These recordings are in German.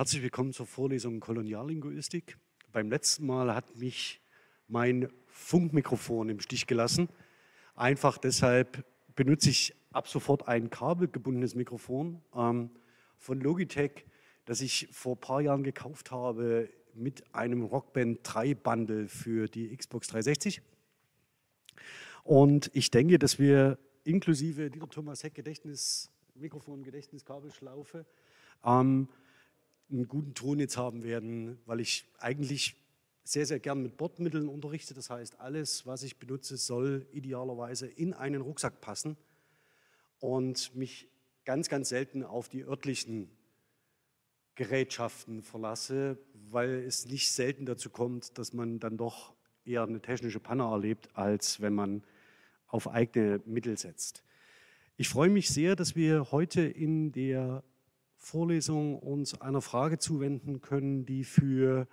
Herzlich willkommen zur Vorlesung Koloniallinguistik. Beim letzten Mal hat mich mein Funkmikrofon im Stich gelassen. Einfach deshalb benutze ich ab sofort ein kabelgebundenes Mikrofon ähm, von Logitech, das ich vor ein paar Jahren gekauft habe mit einem Rockband 3 Bundle für die Xbox 360. Und ich denke, dass wir inklusive Dieter Thomas Heck Gedächtnis, Mikrofon, Gedächtniskabelschlaufe ähm, einen guten Ton jetzt haben werden, weil ich eigentlich sehr, sehr gern mit Bordmitteln unterrichte. Das heißt, alles, was ich benutze, soll idealerweise in einen Rucksack passen und mich ganz, ganz selten auf die örtlichen Gerätschaften verlasse, weil es nicht selten dazu kommt, dass man dann doch eher eine technische Panne erlebt, als wenn man auf eigene Mittel setzt. Ich freue mich sehr, dass wir heute in der Vorlesung uns einer Frage zuwenden können, die für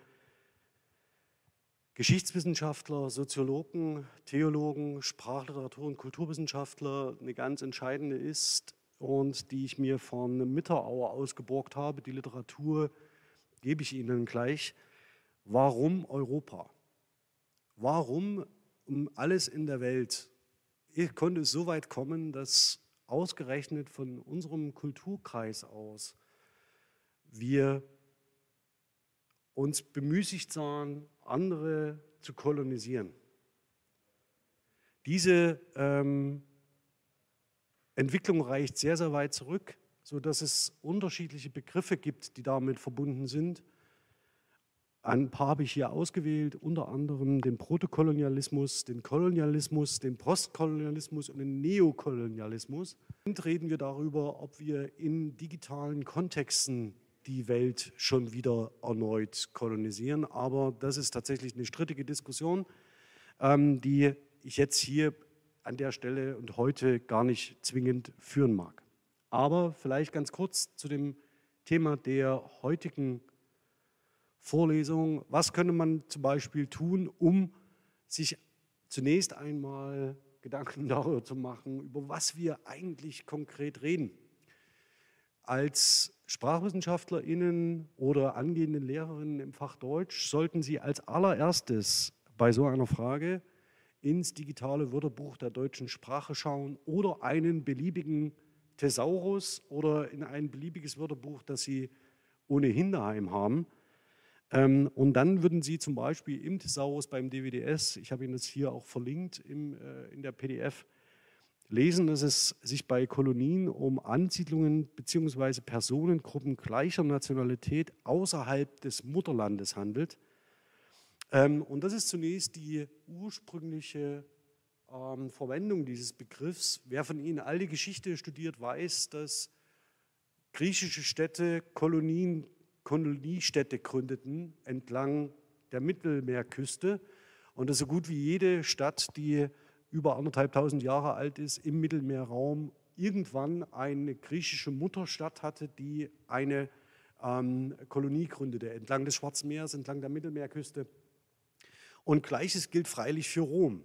Geschichtswissenschaftler, Soziologen, Theologen, Sprachliteratur- und Kulturwissenschaftler eine ganz entscheidende ist und die ich mir von Mitterauer ausgeborgt habe. Die Literatur gebe ich Ihnen gleich. Warum Europa? Warum um alles in der Welt konnte es so weit kommen, dass ausgerechnet von unserem Kulturkreis aus wir uns bemüßigt sahen, andere zu kolonisieren. Diese ähm, Entwicklung reicht sehr, sehr weit zurück, sodass es unterschiedliche Begriffe gibt, die damit verbunden sind. Ein paar habe ich hier ausgewählt, unter anderem den Protokolonialismus, den Kolonialismus, den Postkolonialismus und den Neokolonialismus. Und reden wir darüber, ob wir in digitalen Kontexten die Welt schon wieder erneut kolonisieren. Aber das ist tatsächlich eine strittige Diskussion, ähm, die ich jetzt hier an der Stelle und heute gar nicht zwingend führen mag. Aber vielleicht ganz kurz zu dem Thema der heutigen Vorlesung. Was könnte man zum Beispiel tun, um sich zunächst einmal Gedanken darüber zu machen, über was wir eigentlich konkret reden? Als SprachwissenschaftlerInnen oder angehenden Lehrerinnen im Fach Deutsch sollten Sie als allererstes bei so einer Frage ins digitale Wörterbuch der deutschen Sprache schauen oder einen beliebigen Thesaurus oder in ein beliebiges Wörterbuch, das Sie ohnehin daheim haben. Ähm, und dann würden Sie zum Beispiel im Thesaurus beim DWDS, ich habe Ihnen das hier auch verlinkt im, äh, in der PDF, lesen, dass es sich bei Kolonien um Ansiedlungen bzw. Personengruppen gleicher Nationalität außerhalb des Mutterlandes handelt. Ähm, und das ist zunächst die ursprüngliche ähm, Verwendung dieses Begriffs. Wer von Ihnen all die Geschichte studiert, weiß, dass griechische Städte Kolonien Koloniestädte gründeten entlang der Mittelmeerküste und dass so gut wie jede Stadt, die über anderthalbtausend Jahre alt ist, im Mittelmeerraum irgendwann eine griechische Mutterstadt hatte, die eine ähm, Kolonie gründete, entlang des Schwarzen Meeres, entlang der Mittelmeerküste. Und gleiches gilt freilich für Rom.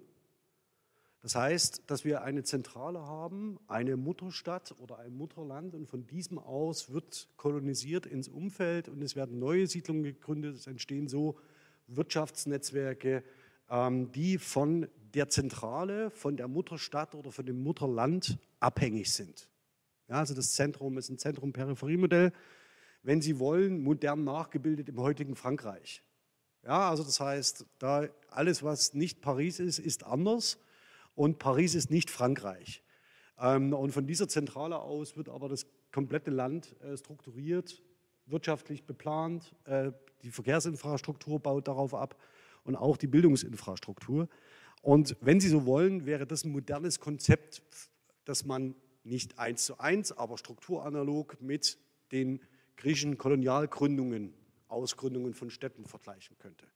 Das heißt, dass wir eine Zentrale haben, eine Mutterstadt oder ein Mutterland und von diesem aus wird kolonisiert ins Umfeld und es werden neue Siedlungen gegründet, es entstehen so Wirtschaftsnetzwerke, ähm, die von der Zentrale, von der Mutterstadt oder von dem Mutterland abhängig sind. Ja, also das Zentrum ist ein Zentrum-Peripherie-Modell, wenn Sie wollen, modern nachgebildet im heutigen Frankreich. Ja, also das heißt, da alles, was nicht Paris ist, ist anders und Paris ist nicht Frankreich. Ähm, und von dieser Zentrale aus wird aber das komplette Land äh, strukturiert, wirtschaftlich beplant. Äh, die Verkehrsinfrastruktur baut darauf ab und auch die Bildungsinfrastruktur. Und wenn Sie so wollen, wäre das ein modernes Konzept, das man nicht eins zu eins, aber strukturanalog mit den griechischen Kolonialgründungen, Ausgründungen von Städten vergleichen könnte.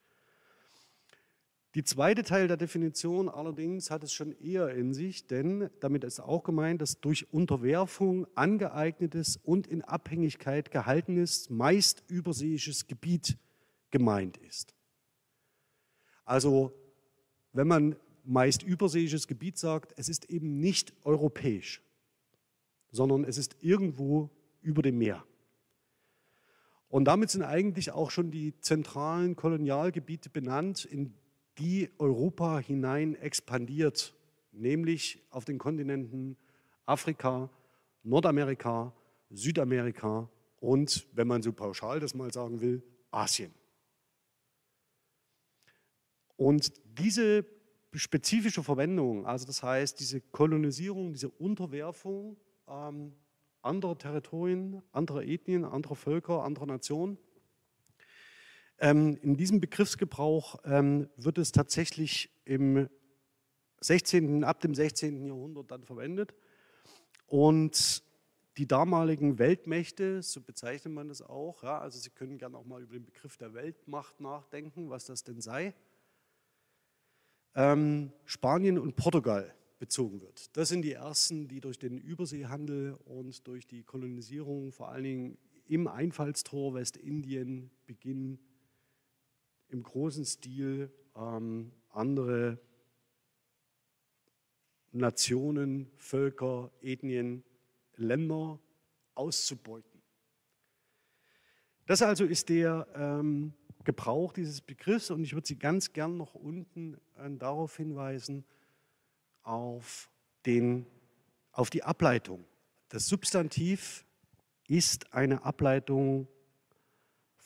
Die zweite Teil der Definition allerdings hat es schon eher in sich, denn damit ist auch gemeint, dass durch Unterwerfung angeeignetes und in Abhängigkeit gehaltenes, meist überseeisches Gebiet gemeint ist. Also wenn man meist überseeisches Gebiet sagt, es ist eben nicht europäisch, sondern es ist irgendwo über dem Meer. Und damit sind eigentlich auch schon die zentralen Kolonialgebiete benannt, in die Europa hinein expandiert, nämlich auf den Kontinenten Afrika, Nordamerika, Südamerika und, wenn man so pauschal das mal sagen will, Asien. Und diese spezifische Verwendung, also das heißt diese Kolonisierung, diese Unterwerfung ähm, anderer Territorien, anderer Ethnien, anderer Völker, anderer Nationen, in diesem Begriffsgebrauch ähm, wird es tatsächlich im 16., ab dem 16. Jahrhundert dann verwendet. Und die damaligen Weltmächte, so bezeichnet man das auch, ja, also Sie können gerne auch mal über den Begriff der Weltmacht nachdenken, was das denn sei, ähm, Spanien und Portugal bezogen wird. Das sind die ersten, die durch den Überseehandel und durch die Kolonisierung vor allen Dingen im Einfallstor Westindien beginnen, im großen Stil ähm, andere Nationen, Völker, Ethnien, Länder auszubeuten. Das also ist der ähm, Gebrauch dieses Begriffs und ich würde Sie ganz gern noch unten äh, darauf hinweisen, auf, den, auf die Ableitung. Das Substantiv ist eine Ableitung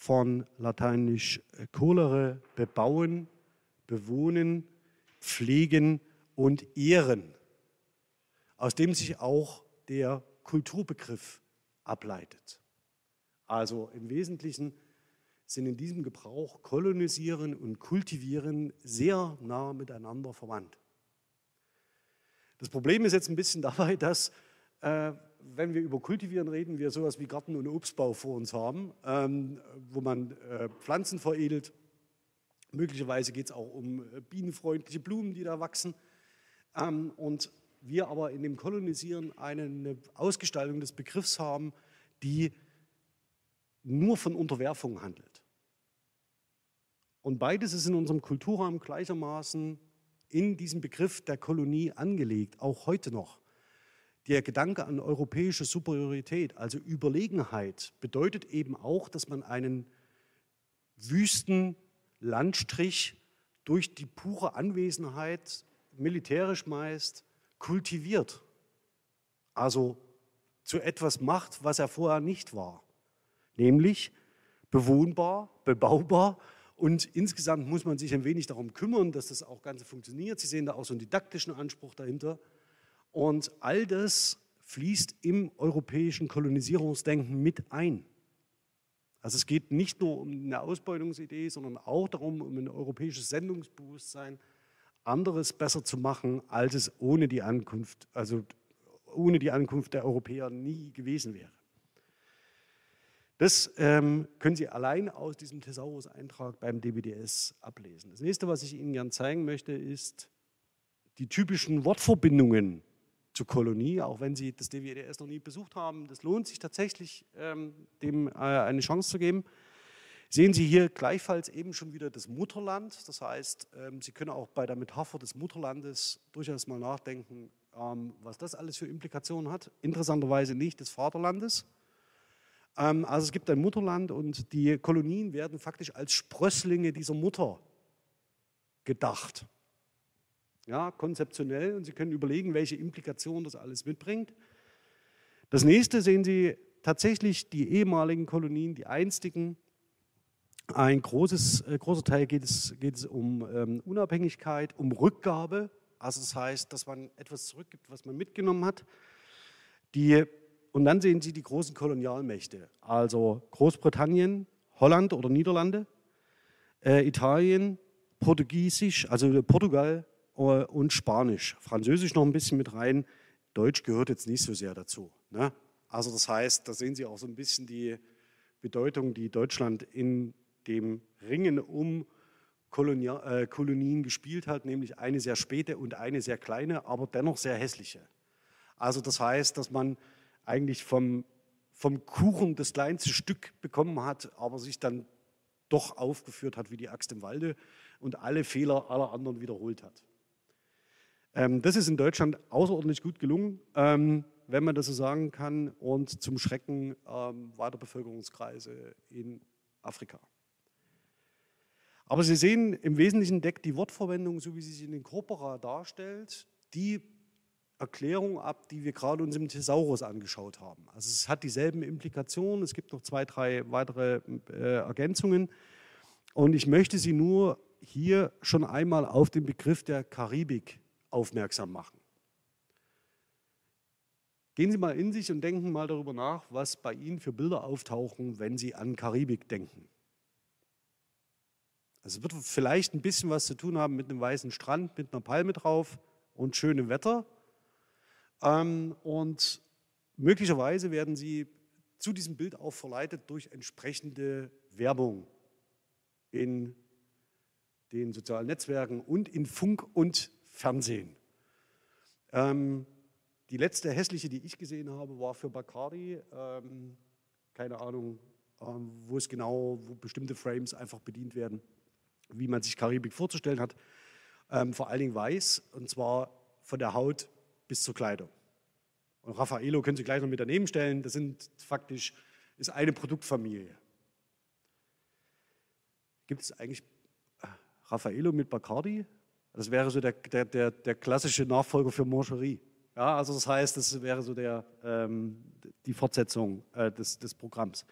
von lateinisch colere, bebauen, bewohnen, pflegen und ehren, aus dem sich auch der Kulturbegriff ableitet. Also im Wesentlichen sind in diesem Gebrauch kolonisieren und kultivieren sehr nah miteinander verwandt. Das Problem ist jetzt ein bisschen dabei, dass äh, wenn wir über Kultivieren reden, wir sowas wie Garten- und Obstbau vor uns haben, ähm, wo man äh, Pflanzen veredelt. Möglicherweise geht es auch um äh, bienenfreundliche Blumen, die da wachsen. Ähm, und wir aber in dem Kolonisieren eine Ausgestaltung des Begriffs haben, die nur von Unterwerfung handelt. Und beides ist in unserem Kulturraum gleichermaßen in diesem Begriff der Kolonie angelegt, auch heute noch. Der Gedanke an europäische Superiorität, also Überlegenheit, bedeutet eben auch, dass man einen wüsten Landstrich durch die pure Anwesenheit, militärisch meist, kultiviert. Also zu etwas macht, was er vorher nicht war. Nämlich bewohnbar, bebaubar und insgesamt muss man sich ein wenig darum kümmern, dass das auch Ganze funktioniert. Sie sehen da auch so einen didaktischen Anspruch dahinter. Und all das fließt im europäischen Kolonisierungsdenken mit ein. Also es geht nicht nur um eine Ausbeutungsidee, sondern auch darum, um ein europäisches Sendungsbewusstsein, anderes besser zu machen, als es ohne die Ankunft, also ohne die Ankunft der Europäer nie gewesen wäre. Das ähm, können Sie allein aus diesem Thesaurus-Eintrag beim DBDS ablesen. Das nächste, was ich Ihnen gerne zeigen möchte, ist die typischen Wortverbindungen zur Kolonie, auch wenn Sie das DWDS noch nie besucht haben. Das lohnt sich tatsächlich, ähm, dem äh, eine Chance zu geben. Sehen Sie hier gleichfalls eben schon wieder das Mutterland. Das heißt, ähm, Sie können auch bei der Metapher des Mutterlandes durchaus mal nachdenken, ähm, was das alles für Implikationen hat. Interessanterweise nicht des Vaterlandes, also es gibt ein Mutterland und die Kolonien werden faktisch als Sprösslinge dieser Mutter gedacht. Ja, konzeptionell und Sie können überlegen, welche Implikationen das alles mitbringt. Das nächste sehen Sie tatsächlich die ehemaligen Kolonien, die einstigen. Ein großes, äh, großer Teil geht es, geht es um ähm, Unabhängigkeit, um Rückgabe. Also das heißt, dass man etwas zurückgibt, was man mitgenommen hat. Die und dann sehen Sie die großen Kolonialmächte, also Großbritannien, Holland oder Niederlande, äh, Italien, Portugiesisch, also Portugal und Spanisch. Französisch noch ein bisschen mit rein. Deutsch gehört jetzt nicht so sehr dazu. Ne? Also das heißt, da sehen Sie auch so ein bisschen die Bedeutung, die Deutschland in dem Ringen um Kolonia, äh, Kolonien gespielt hat, nämlich eine sehr späte und eine sehr kleine, aber dennoch sehr hässliche. Also das heißt, dass man eigentlich vom, vom Kuchen das kleinste Stück bekommen hat, aber sich dann doch aufgeführt hat wie die Axt im Walde und alle Fehler aller anderen wiederholt hat. Ähm, das ist in Deutschland außerordentlich gut gelungen. Ähm, wenn man das so sagen kann, und zum Schrecken ähm, weiter Bevölkerungskreise in Afrika. Aber Sie sehen, im Wesentlichen deckt die Wortverwendung, so wie sie sich in den Corpora darstellt, die Erklärung ab, die wir gerade uns im Thesaurus angeschaut haben. Also es hat dieselben Implikationen, es gibt noch zwei, drei weitere äh, Ergänzungen. Und ich möchte Sie nur hier schon einmal auf den Begriff der Karibik aufmerksam machen. Gehen Sie mal in sich und denken mal darüber nach, was bei Ihnen für Bilder auftauchen, wenn Sie an Karibik denken. Also es wird vielleicht ein bisschen was zu tun haben mit einem weißen Strand, mit einer Palme drauf und schönem Wetter. Ähm, und möglicherweise werden Sie zu diesem Bild auch verleitet durch entsprechende Werbung in den sozialen Netzwerken und in Funk und Fernsehen. Ähm, die letzte hässliche, die ich gesehen habe, war für Bacardi. Ähm, keine Ahnung, wo es genau, wo bestimmte Frames einfach bedient werden wie man sich Karibik vorzustellen hat. Ähm, vor allen Dingen weiß, und zwar von der Haut bis zur Kleidung. Und Raffaello können Sie gleich noch mit daneben stellen. Das sind faktisch ist eine Produktfamilie. Gibt es eigentlich äh, Raffaello mit Bacardi? Das wäre so der, der, der, der klassische Nachfolger für Mancherie. Ja, also das heißt, das wäre so der, ähm, die Fortsetzung äh, des, des Programms.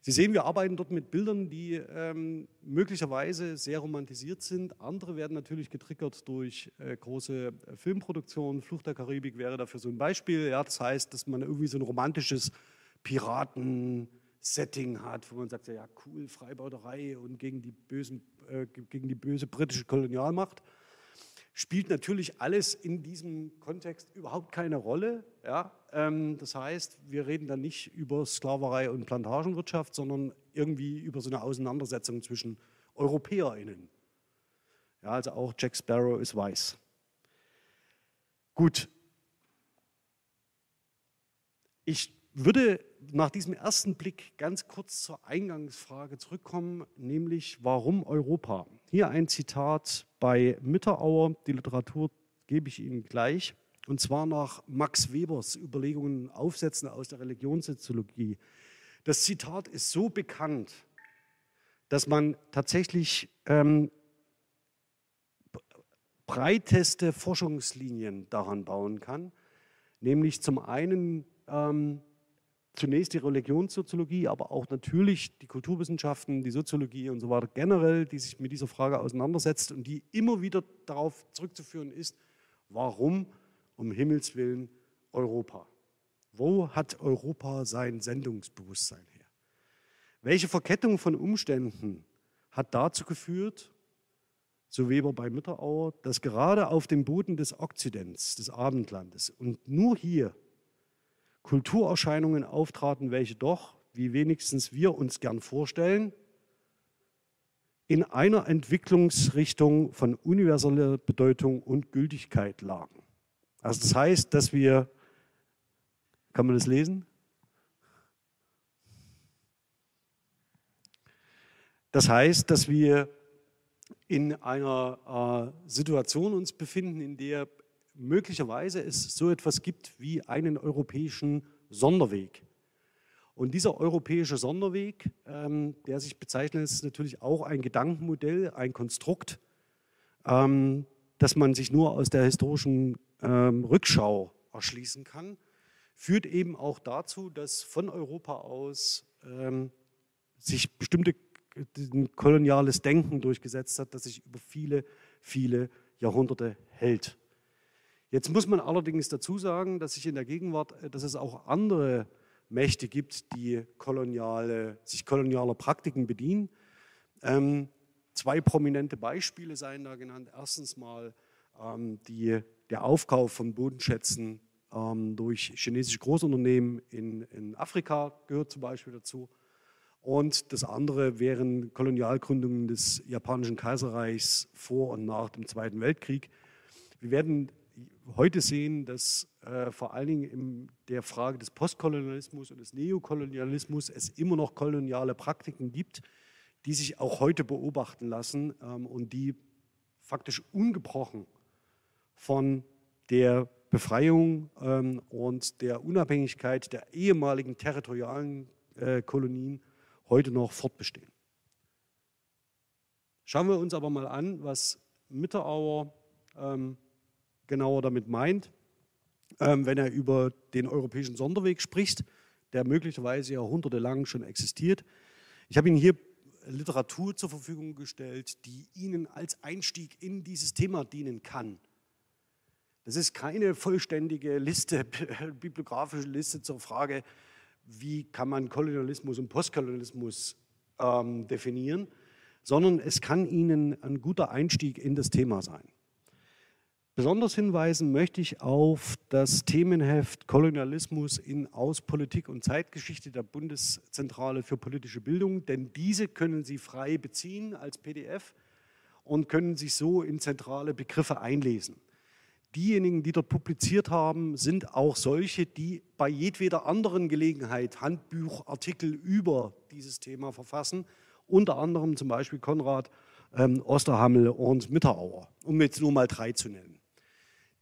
Sie sehen, wir arbeiten dort mit Bildern, die ähm, möglicherweise sehr romantisiert sind. Andere werden natürlich getriggert durch äh, große äh, Filmproduktionen. Flucht der Karibik wäre dafür so ein Beispiel. Ja, das heißt, dass man irgendwie so ein romantisches Piraten-Setting hat, wo man sagt, ja cool, Freibeuterei und gegen die, bösen, äh, gegen die böse britische Kolonialmacht spielt natürlich alles in diesem Kontext überhaupt keine Rolle. Ja? Ähm, das heißt, wir reden dann nicht über Sklaverei und Plantagenwirtschaft, sondern irgendwie über so eine Auseinandersetzung zwischen EuropäerInnen. Ja, also auch Jack Sparrow ist weiß. Gut. Ich würde nach diesem ersten Blick ganz kurz zur Eingangsfrage zurückkommen, nämlich warum Europa? Hier ein Zitat bei Mitterauer, die Literatur gebe ich Ihnen gleich, und zwar nach Max Webers Überlegungen Aufsätzen aus der Religionssoziologie. Das Zitat ist so bekannt, dass man tatsächlich ähm, breiteste Forschungslinien daran bauen kann, nämlich zum einen ähm, zunächst die Religionssoziologie, aber auch natürlich die Kulturwissenschaften, die Soziologie und so weiter generell, die sich mit dieser Frage auseinandersetzt und die immer wieder darauf zurückzuführen ist, warum um Himmels willen Europa? Wo hat Europa sein Sendungsbewusstsein her? Welche Verkettung von Umständen hat dazu geführt, so Weber bei Mitterauer, dass gerade auf dem Boden des Okzidents, des Abendlandes und nur hier Kulturerscheinungen auftraten, welche doch, wie wenigstens wir uns gern vorstellen, in einer Entwicklungsrichtung von universeller Bedeutung und Gültigkeit lagen. Also das heißt, dass wir, kann man das lesen? Das heißt, dass wir in einer äh, Situation uns befinden, in der möglicherweise es so etwas gibt wie einen europäischen Sonderweg. Und dieser europäische Sonderweg, ähm, der sich bezeichnet, ist natürlich auch ein Gedankenmodell, ein Konstrukt, ähm, das man sich nur aus der historischen ähm, Rückschau erschließen kann, führt eben auch dazu, dass von Europa aus ähm, sich bestimmte koloniales Denken durchgesetzt hat, das sich über viele, viele Jahrhunderte hält. Jetzt muss man allerdings dazu sagen, dass sich in der Gegenwart, äh, dass es auch andere Mächte gibt, die koloniale, sich kolonialer Praktiken bedienen. Ähm, zwei prominente Beispiele seien da genannt. Erstens mal ähm, die, der Aufkauf von Bodenschätzen ähm, durch chinesische Großunternehmen in, in Afrika gehört zum Beispiel dazu. Und das andere wären Kolonialgründungen des japanischen Kaiserreichs vor und nach dem Zweiten Weltkrieg. Wir werden heute sehen, dass äh, vor allen Dingen in der Frage des Postkolonialismus und des Neokolonialismus es immer noch koloniale Praktiken gibt, die sich auch heute beobachten lassen ähm, und die faktisch ungebrochen von der Befreiung ähm, und der Unabhängigkeit der ehemaligen territorialen äh, Kolonien heute noch fortbestehen. Schauen wir uns aber mal an, was Mitterauer ähm, genauer damit meint, ähm, wenn er über den europäischen Sonderweg spricht, der möglicherweise jahrhundertelang schon existiert. Ich habe Ihnen hier Literatur zur Verfügung gestellt, die Ihnen als Einstieg in dieses Thema dienen kann. Das ist keine vollständige Liste, bibliografische Liste zur Frage, wie kann man Kolonialismus und Postkolonialismus ähm, definieren, sondern es kann Ihnen ein guter Einstieg in das Thema sein. Besonders hinweisen möchte ich auf das Themenheft Kolonialismus in Auspolitik und Zeitgeschichte der Bundeszentrale für politische Bildung, denn diese können Sie frei beziehen als PDF und können sich so in zentrale Begriffe einlesen. Diejenigen, die dort publiziert haben, sind auch solche, die bei jedweder anderen Gelegenheit Handbuchartikel über dieses Thema verfassen, unter anderem zum Beispiel Konrad ähm, Osterhammel und Mitterauer, um jetzt nur mal drei zu nennen.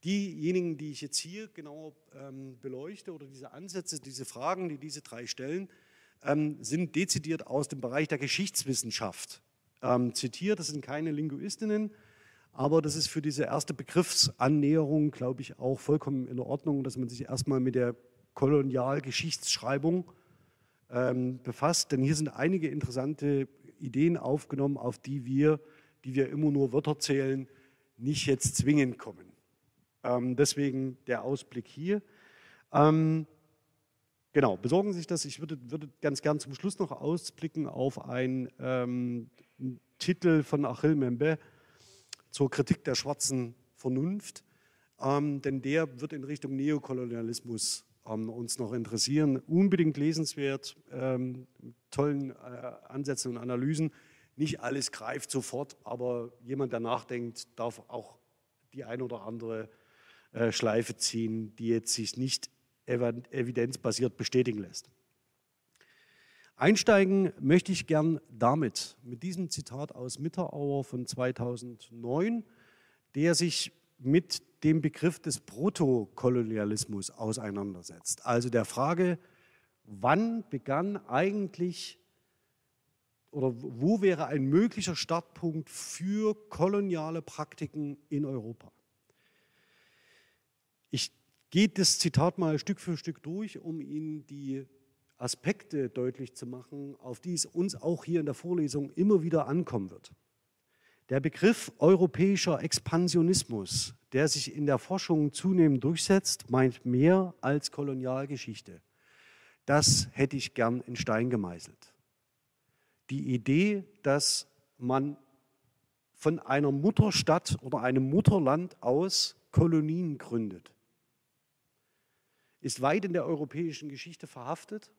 Diejenigen, die ich jetzt hier genau ähm, beleuchte oder diese Ansätze, diese Fragen, die diese drei stellen, ähm, sind dezidiert aus dem Bereich der Geschichtswissenschaft ähm, zitiert. Das sind keine Linguistinnen, aber das ist für diese erste Begriffsannäherung, glaube ich, auch vollkommen in Ordnung, dass man sich erstmal mit der Kolonialgeschichtsschreibung ähm, befasst. Denn hier sind einige interessante Ideen aufgenommen, auf die wir, die wir immer nur Wörter zählen, nicht jetzt zwingend kommen. Ähm, deswegen der Ausblick hier. Ähm, genau, besorgen Sie sich das. Ich würde, würde, ganz gern zum Schluss noch ausblicken auf einen ähm, Titel von Achille Membe zur Kritik der schwarzen Vernunft, ähm, denn der wird in Richtung Neokolonialismus ähm, uns noch interessieren. Unbedingt lesenswert, ähm, tollen äh, Ansätzen und Analysen. Nicht alles greift sofort, aber jemand, der nachdenkt, darf auch die ein oder andere Schleife ziehen, die jetzt sich nicht evidenzbasiert bestätigen lässt. Einsteigen möchte ich gern damit, mit diesem Zitat aus Mitterauer von 2009, der sich mit dem Begriff des Protokolonialismus auseinandersetzt. Also der Frage, wann begann eigentlich oder wo wäre ein möglicher Startpunkt für koloniale Praktiken in Europa? Ich gehe das Zitat mal Stück für Stück durch, um Ihnen die Aspekte deutlich zu machen, auf die es uns auch hier in der Vorlesung immer wieder ankommen wird. Der Begriff europäischer Expansionismus, der sich in der Forschung zunehmend durchsetzt, meint mehr als Kolonialgeschichte. Das hätte ich gern in Stein gemeißelt. Die Idee, dass man von einer Mutterstadt oder einem Mutterland aus Kolonien gründet ist weit in der europäischen Geschichte verhaftet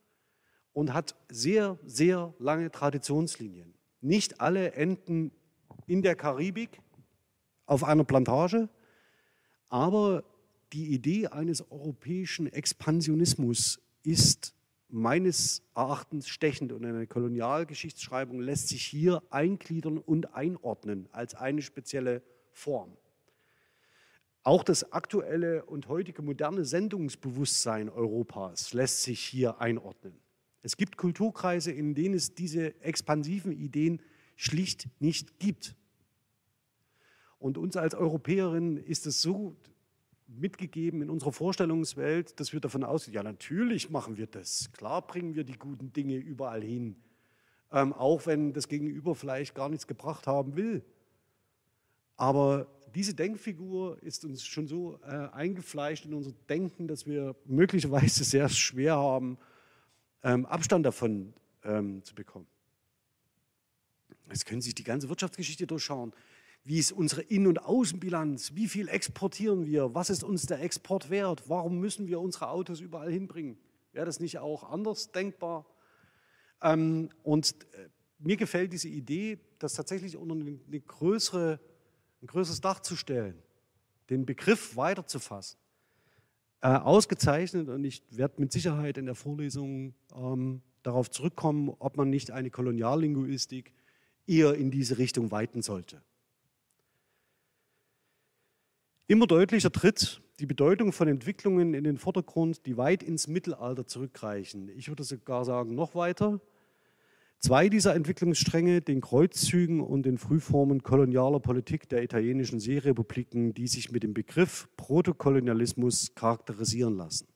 und hat sehr, sehr lange Traditionslinien. Nicht alle enden in der Karibik auf einer Plantage, aber die Idee eines europäischen Expansionismus ist meines Erachtens stechend und eine Kolonialgeschichtsschreibung lässt sich hier eingliedern und einordnen als eine spezielle Form. Auch das aktuelle und heutige moderne Sendungsbewusstsein Europas lässt sich hier einordnen. Es gibt Kulturkreise, in denen es diese expansiven Ideen schlicht nicht gibt. Und uns als Europäerinnen ist es so mitgegeben in unserer Vorstellungswelt, dass wir davon ausgehen, ja natürlich machen wir das, klar bringen wir die guten Dinge überall hin, ähm, auch wenn das Gegenüber vielleicht gar nichts gebracht haben will. Aber diese Denkfigur ist uns schon so äh, eingefleischt in unser Denken, dass wir möglicherweise sehr schwer haben, ähm, Abstand davon ähm, zu bekommen. Jetzt können Sie sich die ganze Wirtschaftsgeschichte durchschauen. Wie ist unsere Innen- und Außenbilanz? Wie viel exportieren wir? Was ist uns der Export wert? Warum müssen wir unsere Autos überall hinbringen? Wäre das nicht auch anders denkbar? Ähm, und äh, mir gefällt diese Idee, dass tatsächlich unter eine, eine größere ein größeres Dach zu stellen, den Begriff weiterzufassen. Äh, ausgezeichnet und ich werde mit Sicherheit in der Vorlesung ähm, darauf zurückkommen, ob man nicht eine Koloniallinguistik eher in diese Richtung weiten sollte. Immer deutlicher tritt die Bedeutung von Entwicklungen in den Vordergrund, die weit ins Mittelalter zurückreichen. Ich würde sogar sagen, noch weiter. Zwei dieser Entwicklungsstränge, den Kreuzzügen und den Frühformen kolonialer Politik der italienischen Seerepubliken, die sich mit dem Begriff Protokolonialismus charakterisieren lassen.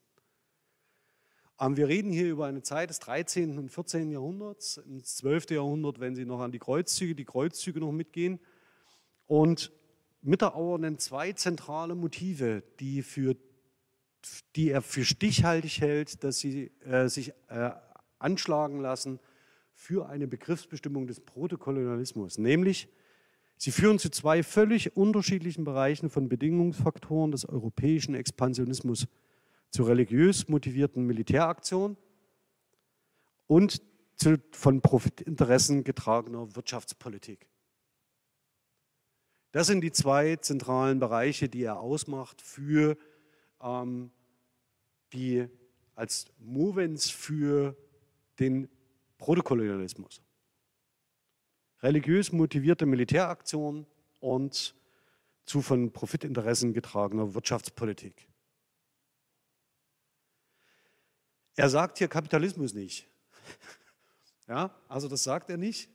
Ähm, wir reden hier über eine Zeit des 13. und 14. Jahrhunderts, im 12. Jahrhundert, wenn Sie noch an die Kreuzzüge, die Kreuzzüge noch mitgehen. Und Mitterauer nennt zwei zentrale Motive, die, für, die er für stichhaltig hält, dass sie äh, sich äh, anschlagen lassen für eine Begriffsbestimmung des Protokolonialismus. Nämlich, sie führen zu zwei völlig unterschiedlichen Bereichen von Bedingungsfaktoren des europäischen Expansionismus zu religiös motivierten Militäraktionen und zu von Profitinteressen getragener Wirtschaftspolitik. Das sind die zwei zentralen Bereiche, die er ausmacht für ähm, die als Movens für den Protokolonialismus. Religiös motivierte Militäraktionen und zu von Profitinteressen getragener Wirtschaftspolitik. Er sagt hier Kapitalismus nicht. Ja, also das sagt er nicht.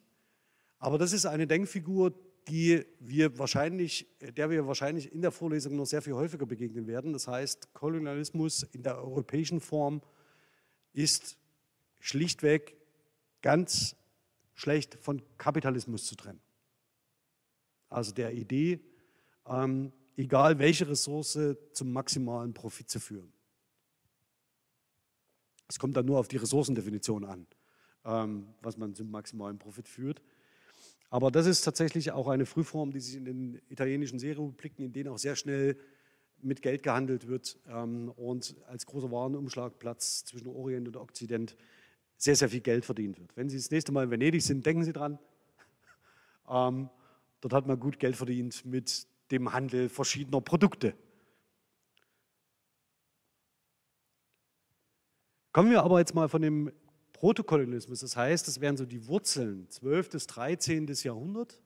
Aber das ist eine Denkfigur, die wir wahrscheinlich, der wir wahrscheinlich in der Vorlesung noch sehr viel häufiger begegnen werden. Das heißt, Kolonialismus in der europäischen Form ist schlichtweg ganz schlecht von Kapitalismus zu trennen. Also der Idee, ähm, egal welche Ressource zum maximalen Profit zu führen. Es kommt dann nur auf die Ressourcendefinition an, ähm, was man zum maximalen Profit führt. Aber das ist tatsächlich auch eine Frühform, die sich in den italienischen Seerepubliken, in denen auch sehr schnell mit Geld gehandelt wird ähm, und als großer Warenumschlagplatz zwischen Orient und Okzident sehr, sehr viel Geld verdient wird. Wenn Sie das nächste Mal in Venedig sind, denken Sie dran. Ähm, dort hat man gut Geld verdient mit dem Handel verschiedener Produkte. Kommen wir aber jetzt mal von dem Protokolonialismus, das heißt, das wären so die Wurzeln 12. bis 13. Jahrhundert,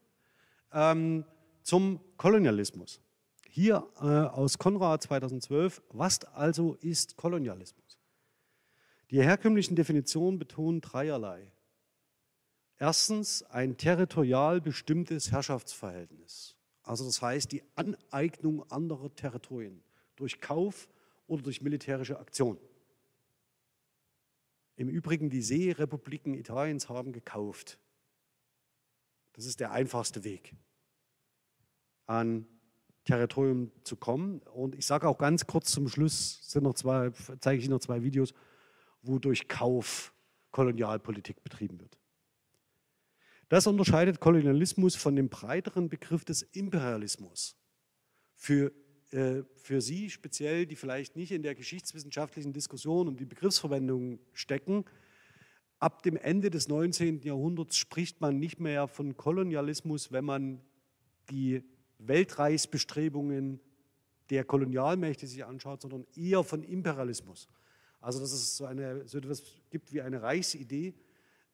ähm, zum Kolonialismus. Hier äh, aus Konrad 2012, was also ist Kolonialismus? Die herkömmlichen Definitionen betonen dreierlei. Erstens ein territorial bestimmtes Herrschaftsverhältnis. Also das heißt die Aneignung anderer Territorien durch Kauf oder durch militärische Aktion. Im Übrigen, die Seerepubliken Italiens haben gekauft. Das ist der einfachste Weg, an Territorium zu kommen. Und ich sage auch ganz kurz zum Schluss, sind noch zwei, zeige ich Ihnen noch zwei Videos, wo durch Kauf Kolonialpolitik betrieben wird. Das unterscheidet Kolonialismus von dem breiteren Begriff des Imperialismus. Für äh, für Sie speziell, die vielleicht nicht in der geschichtswissenschaftlichen Diskussion und die Begriffsverwendung stecken, ab dem Ende des 19. Jahrhunderts spricht man nicht mehr von Kolonialismus, wenn man die Weltreichsbestrebungen der Kolonialmächte sich anschaut, sondern eher von Imperialismus. Also dass es so, eine, so etwas gibt wie eine Reichsidee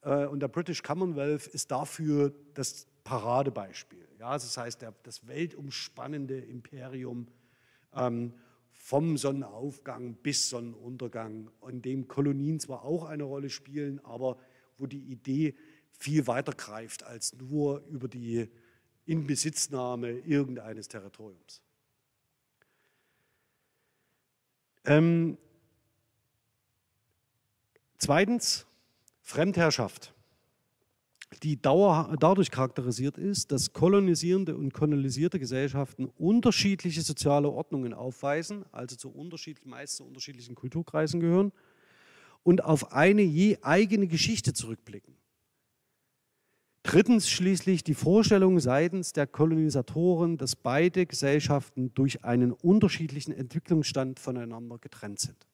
äh, und der British Commonwealth ist dafür das Paradebeispiel. Ja, das heißt, der, das weltumspannende Imperium ähm, vom Sonnenaufgang bis Sonnenuntergang, in dem Kolonien zwar auch eine Rolle spielen, aber wo die Idee viel weiter greift als nur über die Inbesitznahme irgendeines Territoriums. Ähm, zweitens, Fremdherrschaft die Dauer, dadurch charakterisiert ist, dass kolonisierende und kolonisierte Gesellschaften unterschiedliche soziale Ordnungen aufweisen, also zu unterschiedlichen, meist zu unterschiedlichen Kulturkreisen gehören und auf eine je eigene Geschichte zurückblicken. Drittens schließlich die Vorstellung seitens der Kolonisatoren, dass beide Gesellschaften durch einen unterschiedlichen Entwicklungsstand voneinander getrennt sind.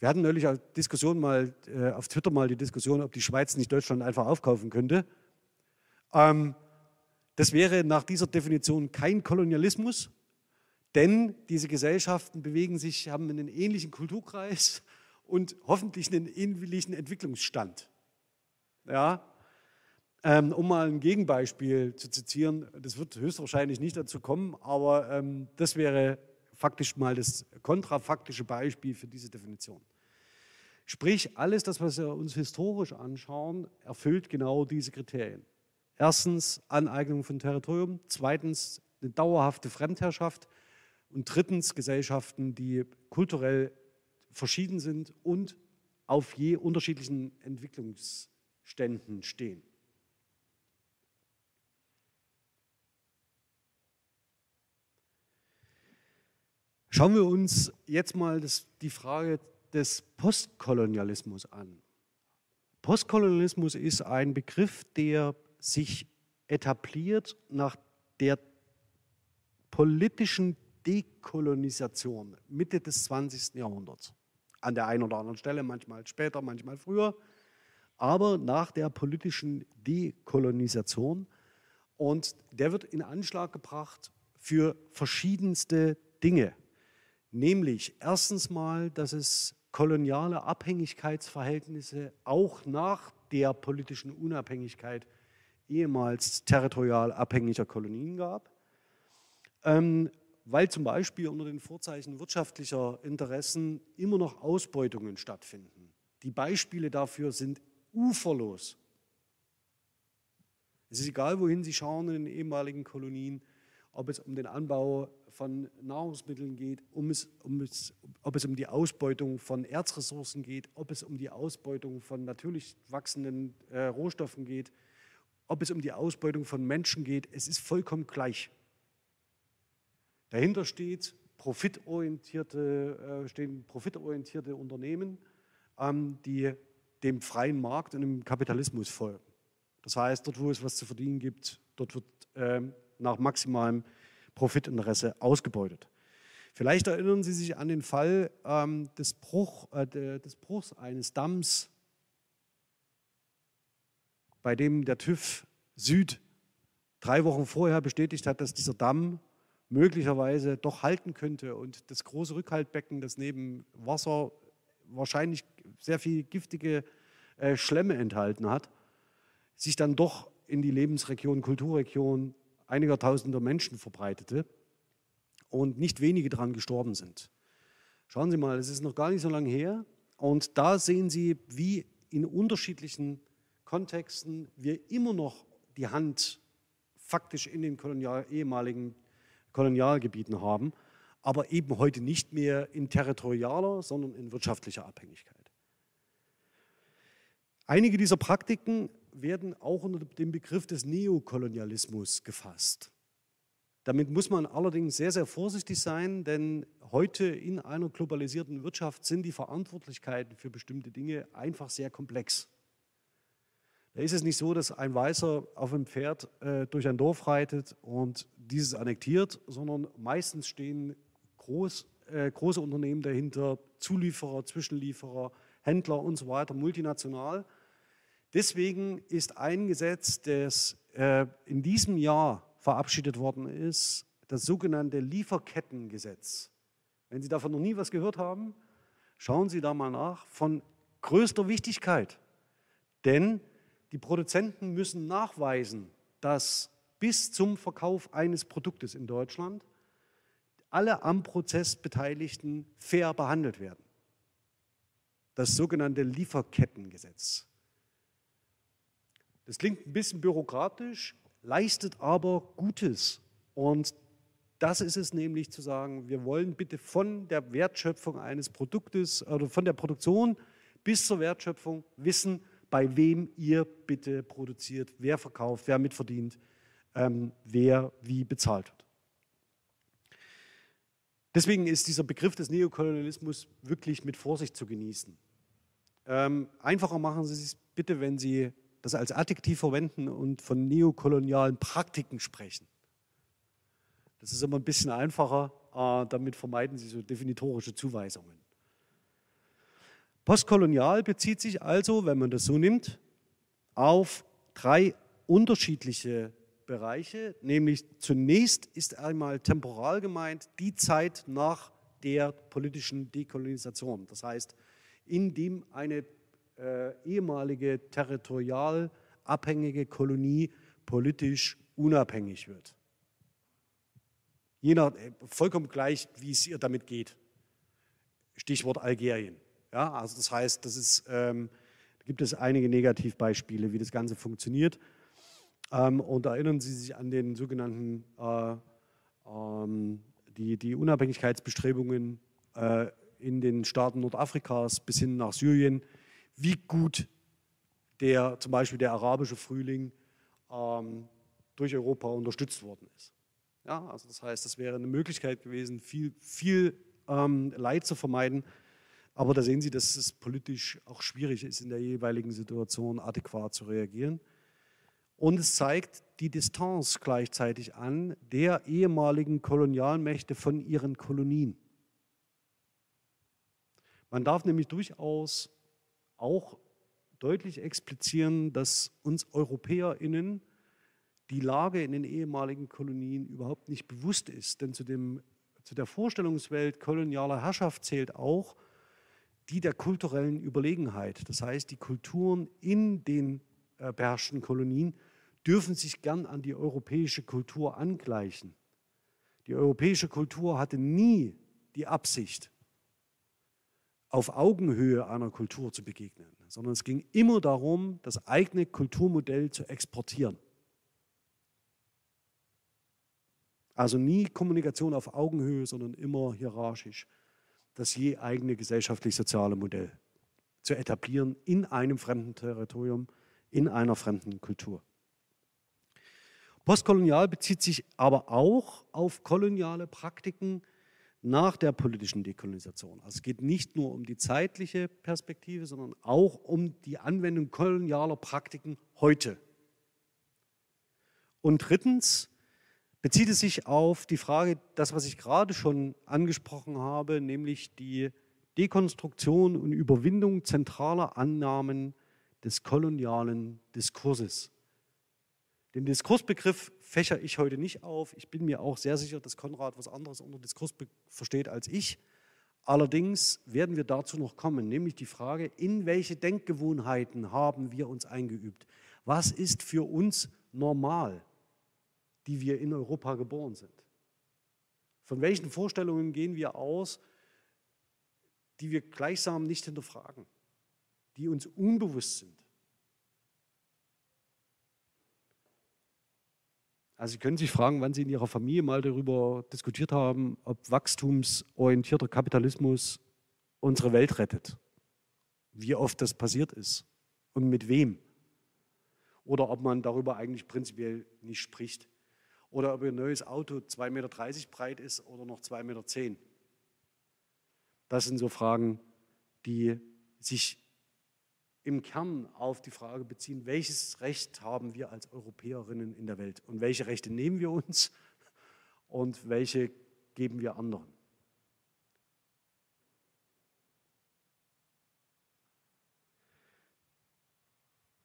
Wir hatten neulich auf Diskussion mal, äh, auf Twitter mal die Diskussion, ob die Schweiz nicht Deutschland einfach aufkaufen könnte. Ähm, das wäre nach dieser Definition kein Kolonialismus, denn diese Gesellschaften bewegen sich, haben einen ähnlichen Kulturkreis und hoffentlich einen ähnlichen Entwicklungsstand. Ja, ähm, um mal ein Gegenbeispiel zu zitieren, das wird höchstwahrscheinlich nicht dazu kommen, aber ähm, das wäre faktisch mal das kontrafaktische Beispiel für diese Definition. Sprich, alles das, was wir uns historisch anschauen, erfüllt genau diese Kriterien. Erstens Aneignung von Territorium, zweitens eine dauerhafte Fremdherrschaft und drittens Gesellschaften, die kulturell verschieden sind und auf je unterschiedlichen Entwicklungsständen stehen. Schauen wir uns jetzt mal das, die Frage des Postkolonialismus an. Postkolonialismus ist ein Begriff, der sich etabliert nach der politischen Dekolonisation Mitte des 20. Jahrhunderts. An der einen oder anderen Stelle, manchmal später, manchmal früher, aber nach der politischen Dekolonisation. Und der wird in Anschlag gebracht für verschiedenste Dinge. Nämlich erstens mal, dass es koloniale Abhängigkeitsverhältnisse auch nach der politischen Unabhängigkeit ehemals territorial abhängiger Kolonien gab, ähm, weil zum Beispiel unter den Vorzeichen wirtschaftlicher Interessen immer noch Ausbeutungen stattfinden. Die Beispiele dafür sind uferlos. Es ist egal, wohin Sie schauen in den ehemaligen Kolonien, ob es um den Anbau von Nahrungsmitteln geht, um es, um es, ob es um die Ausbeutung von Erzressourcen geht, ob es um die Ausbeutung von natürlich wachsenden äh, Rohstoffen geht, ob es um die Ausbeutung von Menschen geht. Es ist vollkommen gleich. Dahinter steht profitorientierte, äh, stehen profitorientierte Unternehmen, ähm, die dem freien Markt und dem Kapitalismus folgen. Das heißt, dort, wo es was zu verdienen gibt, dort wird ähm, nach maximalem Profitinteresse ausgebeutet. Vielleicht erinnern Sie sich an den Fall ähm, des, Bruch, äh, des Bruchs eines Damms, bei dem der TÜV Süd drei Wochen vorher bestätigt hat, dass dieser Damm möglicherweise doch halten könnte und das große Rückhaltbecken, das neben Wasser wahrscheinlich sehr viel giftige äh, Schlemme enthalten hat, sich dann doch in die Lebensregion, Kulturregion einiger tausender Menschen verbreitete und nicht wenige daran gestorben sind. Schauen Sie mal, es ist noch gar nicht so lange her und da sehen Sie, wie in unterschiedlichen Kontexten wir immer noch die Hand faktisch in den Kolonial, ehemaligen Kolonialgebieten haben, aber eben heute nicht mehr in territorialer, sondern in wirtschaftlicher Abhängigkeit. Einige dieser Praktiken werden auch unter dem Begriff des Neokolonialismus gefasst. Damit muss man allerdings sehr, sehr vorsichtig sein, denn heute in einer globalisierten Wirtschaft sind die Verantwortlichkeiten für bestimmte Dinge einfach sehr komplex. Da ist es nicht so, dass ein Weißer auf einem Pferd äh, durch ein Dorf reitet und dieses annektiert, sondern meistens stehen groß, äh, große Unternehmen dahinter, Zulieferer, Zwischenlieferer, Händler und so weiter, multinational. Deswegen ist ein Gesetz, das äh, in diesem Jahr verabschiedet worden ist, das sogenannte Lieferkettengesetz. Wenn Sie davon noch nie was gehört haben, schauen Sie da mal nach, von größter Wichtigkeit. Denn die Produzenten müssen nachweisen, dass bis zum Verkauf eines Produktes in Deutschland alle am Prozess Beteiligten fair behandelt werden. Das sogenannte Lieferkettengesetz. Das klingt ein bisschen bürokratisch, leistet aber Gutes. Und das ist es nämlich zu sagen, wir wollen bitte von der Wertschöpfung eines Produktes oder von der Produktion bis zur Wertschöpfung wissen, bei wem ihr bitte produziert, wer verkauft, wer mitverdient, ähm, wer wie bezahlt wird. Deswegen ist dieser Begriff des Neokolonialismus wirklich mit Vorsicht zu genießen. Ähm, einfacher machen Sie es bitte, wenn Sie das als Adjektiv verwenden und von neokolonialen Praktiken sprechen. Das ist immer ein bisschen einfacher, äh, damit vermeiden Sie so definitorische Zuweisungen. Postkolonial bezieht sich also, wenn man das so nimmt, auf drei unterschiedliche Bereiche, nämlich zunächst ist einmal temporal gemeint die Zeit nach der politischen Dekolonisation. Das heißt, in dem eine äh, ehemalige territorial abhängige Kolonie politisch unabhängig wird. Je nach, äh, vollkommen gleich, wie es ihr damit geht. Stichwort Algerien. Ja, also das heißt, das ist, ähm, da gibt es einige Negativbeispiele, wie das Ganze funktioniert. Ähm, und erinnern Sie sich an den sogenannten äh, ähm, die, die Unabhängigkeitsbestrebungen äh, in den Staaten Nordafrikas bis hin nach Syrien, wie gut der zum Beispiel der arabische Frühling ähm, durch Europa unterstützt worden ist. Ja, also das heißt, das wäre eine Möglichkeit gewesen, viel, viel ähm, Leid zu vermeiden. Aber da sehen Sie, dass es politisch auch schwierig ist, in der jeweiligen Situation adäquat zu reagieren. Und es zeigt die Distanz gleichzeitig an der ehemaligen Kolonialmächte von ihren Kolonien. Man darf nämlich durchaus auch deutlich explizieren, dass uns EuropäerInnen die Lage in den ehemaligen Kolonien überhaupt nicht bewusst ist. Denn zu, dem, zu der Vorstellungswelt kolonialer Herrschaft zählt auch die der kulturellen Überlegenheit. Das heißt, die Kulturen in den äh, beherrschten Kolonien dürfen sich gern an die europäische Kultur angleichen. Die europäische Kultur hatte nie die Absicht, auf Augenhöhe einer Kultur zu begegnen, sondern es ging immer darum, das eigene Kulturmodell zu exportieren. Also nie Kommunikation auf Augenhöhe, sondern immer hierarchisch das je eigene gesellschaftlich-soziale Modell zu etablieren in einem fremden Territorium, in einer fremden Kultur. Postkolonial bezieht sich aber auch auf koloniale Praktiken nach der politischen Dekolonisation. Also es geht nicht nur um die zeitliche Perspektive, sondern auch um die Anwendung kolonialer Praktiken heute. Und drittens bezieht es sich auf die Frage, das, was ich gerade schon angesprochen habe, nämlich die Dekonstruktion und Überwindung zentraler Annahmen des kolonialen Diskurses. Den Diskursbegriff fächer ich heute nicht auf. Ich bin mir auch sehr sicher, dass Konrad was anderes unter Diskurs versteht als ich. Allerdings werden wir dazu noch kommen, nämlich die Frage, in welche Denkgewohnheiten haben wir uns eingeübt? Was ist für uns normal, die wir in Europa geboren sind? Von welchen Vorstellungen gehen wir aus, die wir gleichsam nicht hinterfragen, die uns unbewusst sind? Also Sie können sich fragen, wann Sie in Ihrer Familie mal darüber diskutiert haben, ob wachstumsorientierter Kapitalismus unsere Welt rettet. Wie oft das passiert ist und mit wem. Oder ob man darüber eigentlich prinzipiell nicht spricht. Oder ob ein neues Auto 2,30 Meter breit ist oder noch 2,10 Meter. Das sind so Fragen, die sich im Kern auf die Frage beziehen, welches Recht haben wir als Europäerinnen in der Welt und welche Rechte nehmen wir uns und welche geben wir anderen.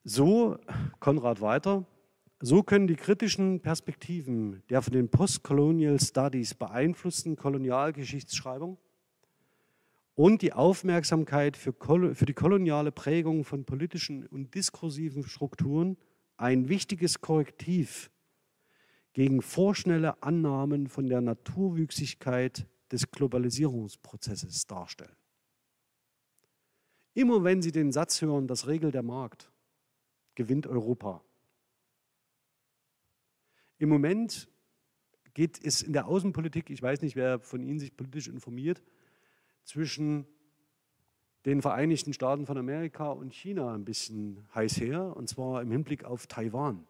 So, Konrad weiter, so können die kritischen Perspektiven der von den Postcolonial Studies beeinflussten Kolonialgeschichtsschreibung und die Aufmerksamkeit für, für die koloniale Prägung von politischen und diskursiven Strukturen ein wichtiges Korrektiv gegen vorschnelle Annahmen von der Naturwüchsigkeit des Globalisierungsprozesses darstellen. Immer wenn Sie den Satz hören, das regelt der Markt, gewinnt Europa. Im Moment geht es in der Außenpolitik, ich weiß nicht, wer von Ihnen sich politisch informiert, zwischen den Vereinigten Staaten von Amerika und China ein bisschen heiß her, und zwar im Hinblick auf Taiwan.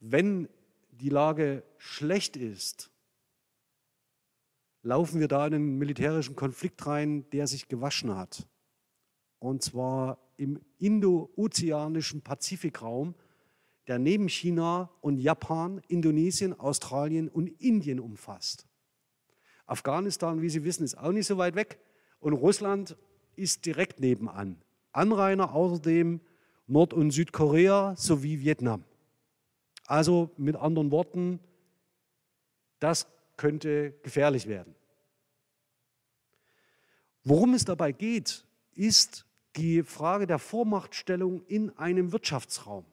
Wenn die Lage schlecht ist, laufen wir da in einen militärischen Konflikt rein, der sich gewaschen hat. Und zwar im indo-ozeanischen Pazifikraum, der neben China und Japan, Indonesien, Australien und Indien umfasst. Afghanistan, wie Sie wissen, ist auch nicht so weit weg. Und Russland ist direkt nebenan. Anrainer außerdem Nord- und Südkorea sowie Vietnam. Also mit anderen Worten, das könnte gefährlich werden. Worum es dabei geht, ist die Frage der Vormachtstellung in einem Wirtschaftsraum.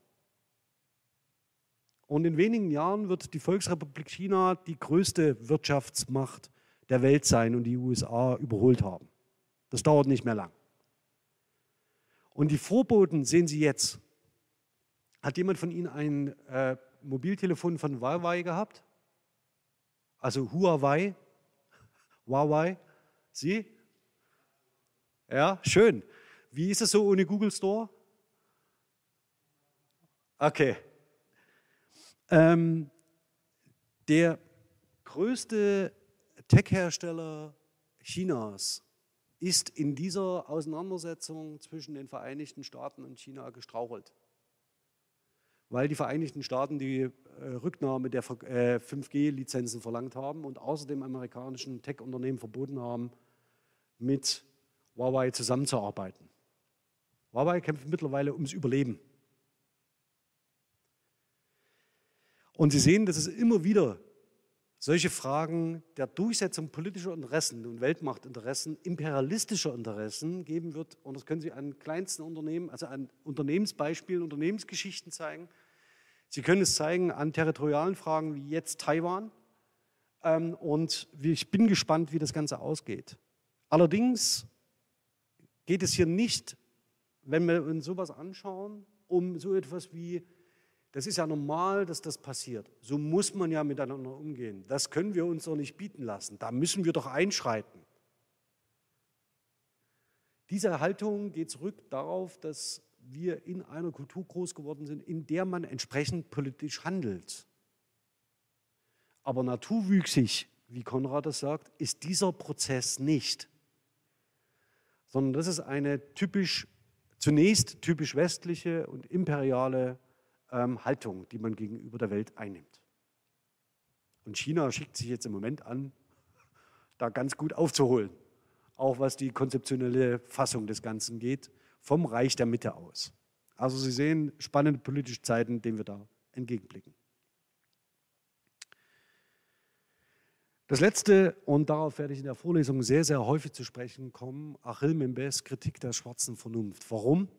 Und in wenigen Jahren wird die Volksrepublik China die größte Wirtschaftsmacht der Welt sein und die USA überholt haben. Das dauert nicht mehr lang. Und die Vorboten sehen Sie jetzt. Hat jemand von Ihnen ein äh, Mobiltelefon von Huawei gehabt? Also Huawei? Huawei? Sie? Ja, schön. Wie ist es so ohne Google Store? Okay. Ähm, der größte Tech-Hersteller Chinas ist in dieser Auseinandersetzung zwischen den Vereinigten Staaten und China gestrauchelt. Weil die Vereinigten Staaten die äh, Rücknahme der äh, 5G-Lizenzen verlangt haben und außerdem amerikanischen Tech-Unternehmen verboten haben, mit Huawei zusammenzuarbeiten. Huawei kämpft mittlerweile ums Überleben. Und Sie sehen, dass es immer wieder solche Fragen der Durchsetzung politischer Interessen und Weltmachtinteressen, imperialistischer Interessen geben wird. Und das können Sie an kleinsten Unternehmen, also an Unternehmensbeispielen, Unternehmensgeschichten zeigen. Sie können es zeigen an territorialen Fragen wie jetzt Taiwan. Ähm, und ich bin gespannt, wie das Ganze ausgeht. Allerdings geht es hier nicht, wenn wir uns sowas anschauen, um so etwas wie das ist ja normal, dass das passiert. So muss man ja miteinander umgehen. Das können wir uns doch nicht bieten lassen. Da müssen wir doch einschreiten. Diese Haltung geht zurück darauf, dass wir in einer Kultur groß geworden sind, in der man entsprechend politisch handelt. Aber naturwüchsig, wie Konrad das sagt, ist dieser Prozess nicht, sondern das ist eine typisch, zunächst typisch westliche und imperiale ähm, Haltung, die man gegenüber der Welt einnimmt. Und China schickt sich jetzt im Moment an, da ganz gut aufzuholen, auch was die konzeptionelle Fassung des Ganzen geht, vom Reich der Mitte aus. Also Sie sehen spannende politische Zeiten, denen wir da entgegenblicken. Das letzte, und darauf werde ich in der Vorlesung sehr, sehr häufig zu sprechen kommen, Achille Membes Kritik der schwarzen Vernunft. Warum?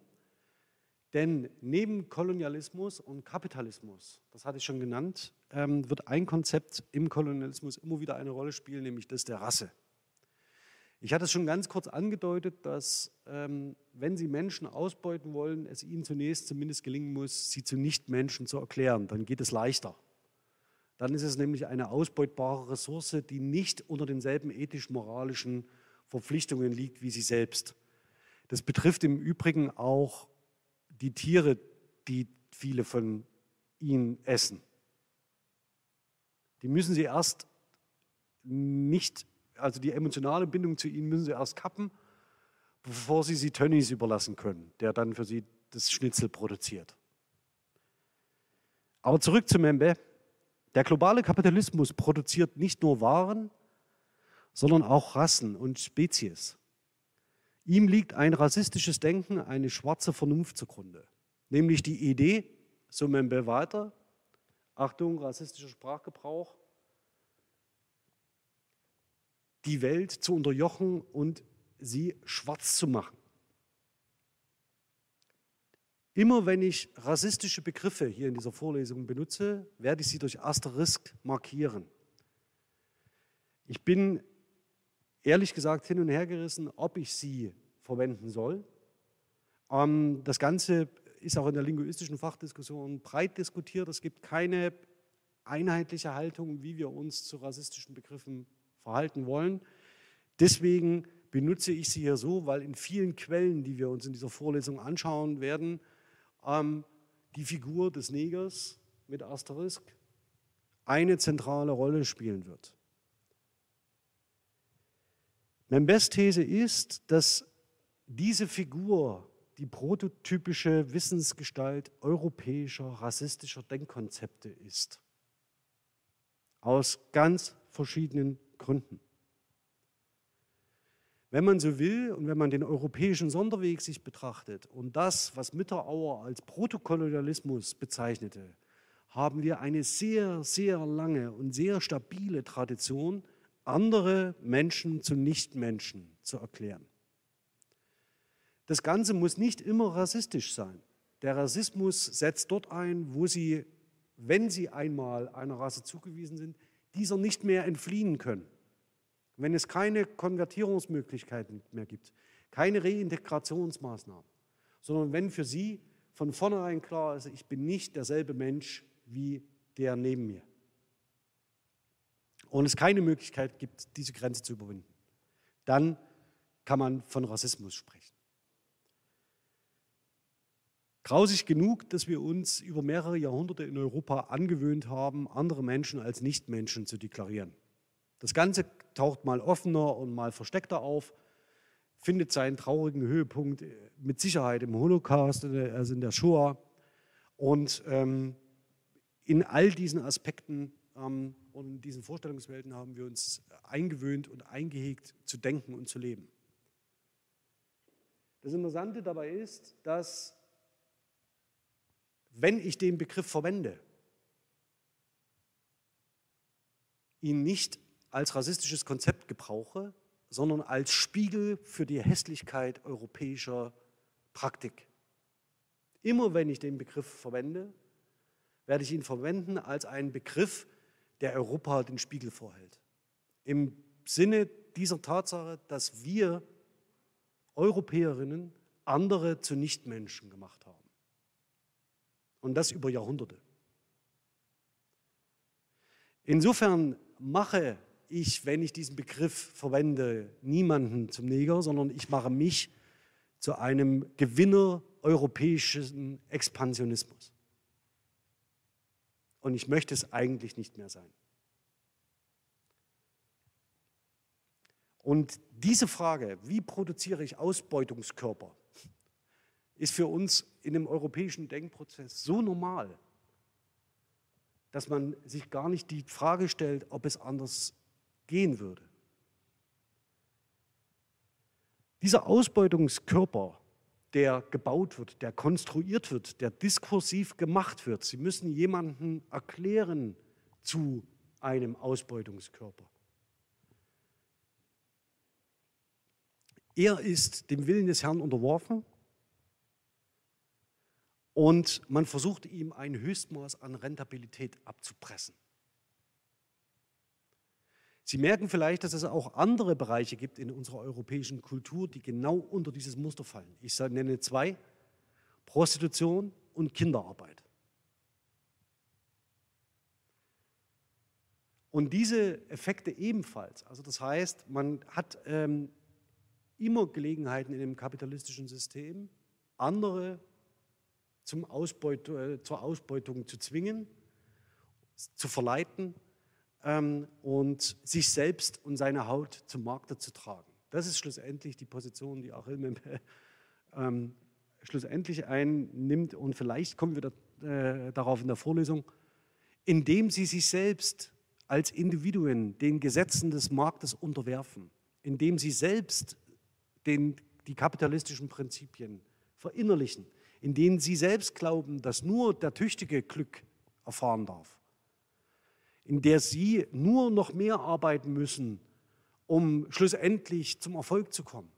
Denn neben Kolonialismus und Kapitalismus, das hatte ich schon genannt, ähm, wird ein Konzept im Kolonialismus immer wieder eine Rolle spielen, nämlich das der Rasse. Ich hatte es schon ganz kurz angedeutet, dass ähm, wenn Sie Menschen ausbeuten wollen, es Ihnen zunächst zumindest gelingen muss, sie zu Nichtmenschen zu erklären. Dann geht es leichter. Dann ist es nämlich eine ausbeutbare Ressource, die nicht unter denselben ethisch-moralischen Verpflichtungen liegt wie sie selbst. Das betrifft im Übrigen auch die Tiere, die viele von ihnen essen. Die müssen sie erst nicht, also die emotionale Bindung zu ihnen müssen sie erst kappen, bevor sie sie Tönnies überlassen können, der dann für sie das Schnitzel produziert. Aber zurück zu Membe. Der globale Kapitalismus produziert nicht nur Waren, sondern auch Rassen und Spezies. Ihm liegt ein rassistisches Denken, eine schwarze Vernunft zugrunde. Nämlich die Idee, so Membe weiter, Achtung, rassistischer Sprachgebrauch, die Welt zu unterjochen und sie schwarz zu machen. Immer wenn ich rassistische Begriffe hier in dieser Vorlesung benutze, werde ich sie durch Asterisk markieren. Ich bin ehrlich gesagt hin und her gerissen, ob ich sie verwenden soll. Ähm, das Ganze ist auch in der linguistischen Fachdiskussion breit diskutiert. Es gibt keine einheitliche Haltung, wie wir uns zu rassistischen Begriffen verhalten wollen. Deswegen benutze ich sie hier so, weil in vielen Quellen, die wir uns in dieser Vorlesung anschauen werden, ähm, die Figur des Negers mit Asterisk eine zentrale Rolle spielen wird. Membes These ist, dass diese Figur die prototypische Wissensgestalt europäischer rassistischer Denkkonzepte ist. Aus ganz verschiedenen Gründen. Wenn man so will und wenn man den europäischen Sonderweg sich betrachtet und das, was Mitterauer als Protokolonialismus bezeichnete, haben wir eine sehr, sehr lange und sehr stabile Tradition, andere Menschen zu Nichtmenschen zu erklären. Das Ganze muss nicht immer rassistisch sein. Der Rassismus setzt dort ein, wo sie wenn sie einmal einer Rasse zugewiesen sind, dieser nicht mehr entfliehen können. Wenn es keine Konvertierungsmöglichkeiten mehr gibt, keine Reintegrationsmaßnahmen, sondern wenn für sie von vornherein klar ist, ich bin nicht derselbe Mensch wie der neben mir. Und es keine Möglichkeit gibt, diese Grenze zu überwinden, dann kann man von Rassismus sprechen. Grausig genug, dass wir uns über mehrere Jahrhunderte in Europa angewöhnt haben, andere Menschen als Nichtmenschen zu deklarieren. Das Ganze taucht mal offener und mal versteckter auf, findet seinen traurigen Höhepunkt mit Sicherheit im Holocaust, also in der Shoah. Und ähm, in all diesen Aspekten und in diesen Vorstellungswelten haben wir uns eingewöhnt und eingehegt zu denken und zu leben. Das Interessante dabei ist, dass wenn ich den Begriff verwende, ihn nicht als rassistisches Konzept gebrauche, sondern als Spiegel für die Hässlichkeit europäischer Praktik. Immer wenn ich den Begriff verwende, werde ich ihn verwenden als einen Begriff, der Europa den Spiegel vorhält. Im Sinne dieser Tatsache, dass wir Europäerinnen andere zu Nichtmenschen gemacht haben. Und das über Jahrhunderte. Insofern mache ich, wenn ich diesen Begriff verwende, niemanden zum Neger, sondern ich mache mich zu einem Gewinner europäischen Expansionismus. Und ich möchte es eigentlich nicht mehr sein. Und diese Frage, wie produziere ich Ausbeutungskörper, ist für uns in dem europäischen Denkprozess so normal, dass man sich gar nicht die Frage stellt, ob es anders gehen würde. Dieser Ausbeutungskörper, der gebaut wird, der konstruiert wird, der diskursiv gemacht wird, Sie müssen jemanden erklären zu einem Ausbeutungskörper. Er ist dem Willen des Herrn unterworfen und man versucht ihm ein Höchstmaß an Rentabilität abzupressen. Sie merken vielleicht, dass es auch andere Bereiche gibt in unserer europäischen Kultur, die genau unter dieses Muster fallen. Ich nenne zwei, Prostitution und Kinderarbeit. Und diese Effekte ebenfalls. Also das heißt, man hat ähm, immer Gelegenheiten in dem kapitalistischen System, andere zum Ausbeut, äh, zur Ausbeutung zu zwingen, zu verleiten ähm, und sich selbst und seine Haut zum Markte zu tragen. Das ist schlussendlich die Position, die Achille Membe ähm, schlussendlich einnimmt. Und vielleicht kommen wir da, äh, darauf in der Vorlesung, indem sie sich selbst als Individuen den Gesetzen des Marktes unterwerfen, indem sie selbst den, die kapitalistischen Prinzipien verinnerlichen, in denen sie selbst glauben, dass nur der Tüchtige Glück erfahren darf, in der sie nur noch mehr arbeiten müssen, um schlussendlich zum Erfolg zu kommen,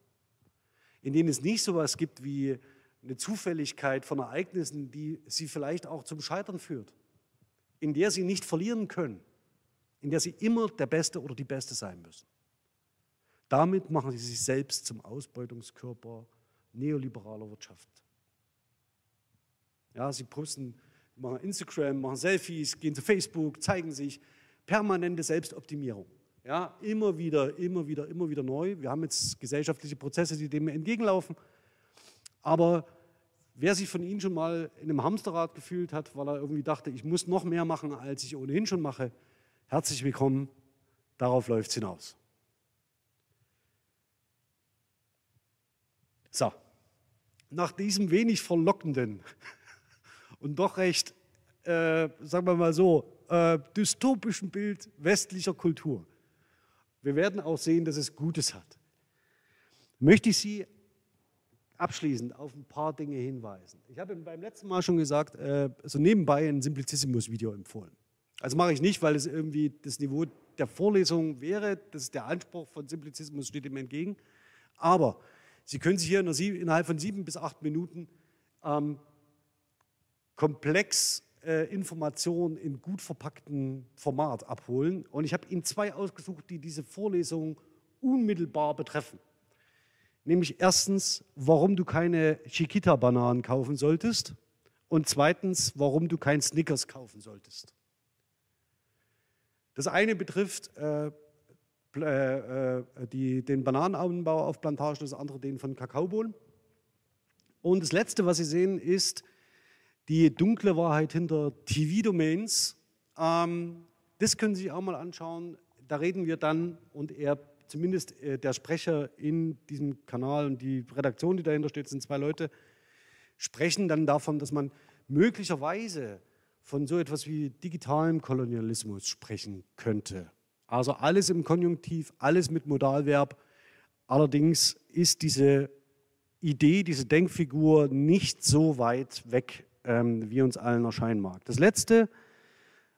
in denen es nicht so etwas gibt wie eine Zufälligkeit von Ereignissen, die sie vielleicht auch zum Scheitern führt, in der sie nicht verlieren können, in der sie immer der Beste oder die Beste sein müssen. Damit machen sie sich selbst zum Ausbeutungskörper neoliberaler Wirtschaft. Ja, sie posten, machen Instagram, machen Selfies, gehen zu Facebook, zeigen sich. Permanente Selbstoptimierung. Ja, immer wieder, immer wieder, immer wieder neu. Wir haben jetzt gesellschaftliche Prozesse, die dem entgegenlaufen. Aber wer sich von Ihnen schon mal in einem Hamsterrad gefühlt hat, weil er irgendwie dachte, ich muss noch mehr machen, als ich ohnehin schon mache, herzlich willkommen. Darauf läuft es hinaus. So, nach diesem wenig verlockenden und doch recht, äh, sagen wir mal so, äh, dystopischen Bild westlicher Kultur. Wir werden auch sehen, dass es Gutes hat. Möchte ich Sie abschließend auf ein paar Dinge hinweisen. Ich habe beim letzten Mal schon gesagt, äh, so nebenbei ein Simplicissimus-Video empfohlen. Also mache ich nicht, weil es irgendwie das Niveau der Vorlesung wäre. Das ist der Anspruch von Simplicissimus, steht ihm entgegen. Aber Sie können sich hier innerhalb von sieben bis acht Minuten ähm, komplex äh, Informationen in gut verpacktem Format abholen. Und ich habe Ihnen zwei ausgesucht, die diese Vorlesung unmittelbar betreffen. Nämlich erstens, warum du keine Chiquita-Bananen kaufen solltest. Und zweitens, warum du kein Snickers kaufen solltest. Das eine betrifft äh, äh, die, den Bananenanbau auf Plantagen, das andere den von Kakaobohnen. Und das Letzte, was Sie sehen, ist die dunkle Wahrheit hinter TV-Domains. Ähm, das können Sie sich auch mal anschauen. Da reden wir dann und er, zumindest äh, der Sprecher in diesem Kanal und die Redaktion, die dahinter steht, sind zwei Leute, sprechen dann davon, dass man möglicherweise von so etwas wie digitalem Kolonialismus sprechen könnte. Also alles im Konjunktiv, alles mit Modalverb. Allerdings ist diese Idee, diese Denkfigur nicht so weit weg, ähm, wie uns allen erscheinen mag. Das Letzte,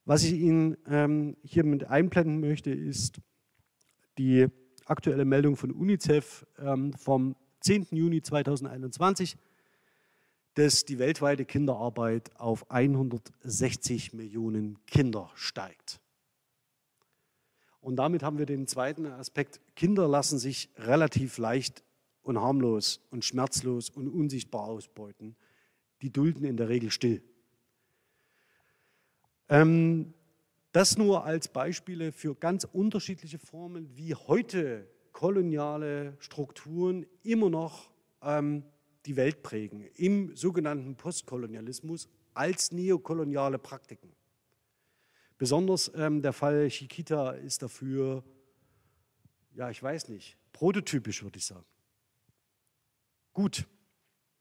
was ich Ihnen ähm, hier mit einblenden möchte, ist die aktuelle Meldung von UNICEF ähm, vom 10. Juni 2021, dass die weltweite Kinderarbeit auf 160 Millionen Kinder steigt. Und damit haben wir den zweiten Aspekt. Kinder lassen sich relativ leicht und harmlos und schmerzlos und unsichtbar ausbeuten. Die dulden in der Regel still. Ähm, das nur als Beispiele für ganz unterschiedliche Formen, wie heute koloniale Strukturen immer noch ähm, die Welt prägen, im sogenannten Postkolonialismus als neokoloniale Praktiken. Besonders ähm, der Fall Chiquita ist dafür, ja, ich weiß nicht, prototypisch würde ich sagen. Gut,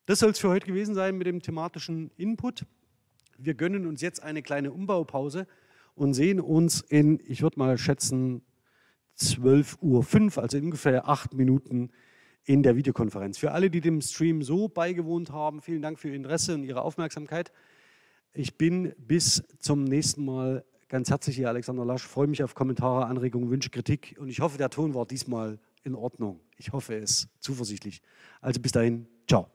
das soll es für heute gewesen sein mit dem thematischen Input. Wir gönnen uns jetzt eine kleine Umbaupause und sehen uns in, ich würde mal schätzen, 12.05 Uhr, also ungefähr acht Minuten in der Videokonferenz. Für alle, die dem Stream so beigewohnt haben, vielen Dank für Ihr Interesse und Ihre Aufmerksamkeit. Ich bin bis zum nächsten Mal ganz herzlich hier, Alexander Lasch. Freue mich auf Kommentare, Anregungen, Wünsche, Kritik und ich hoffe, der Ton war diesmal in Ordnung. Ich hoffe es, zuversichtlich. Also bis dahin, ciao.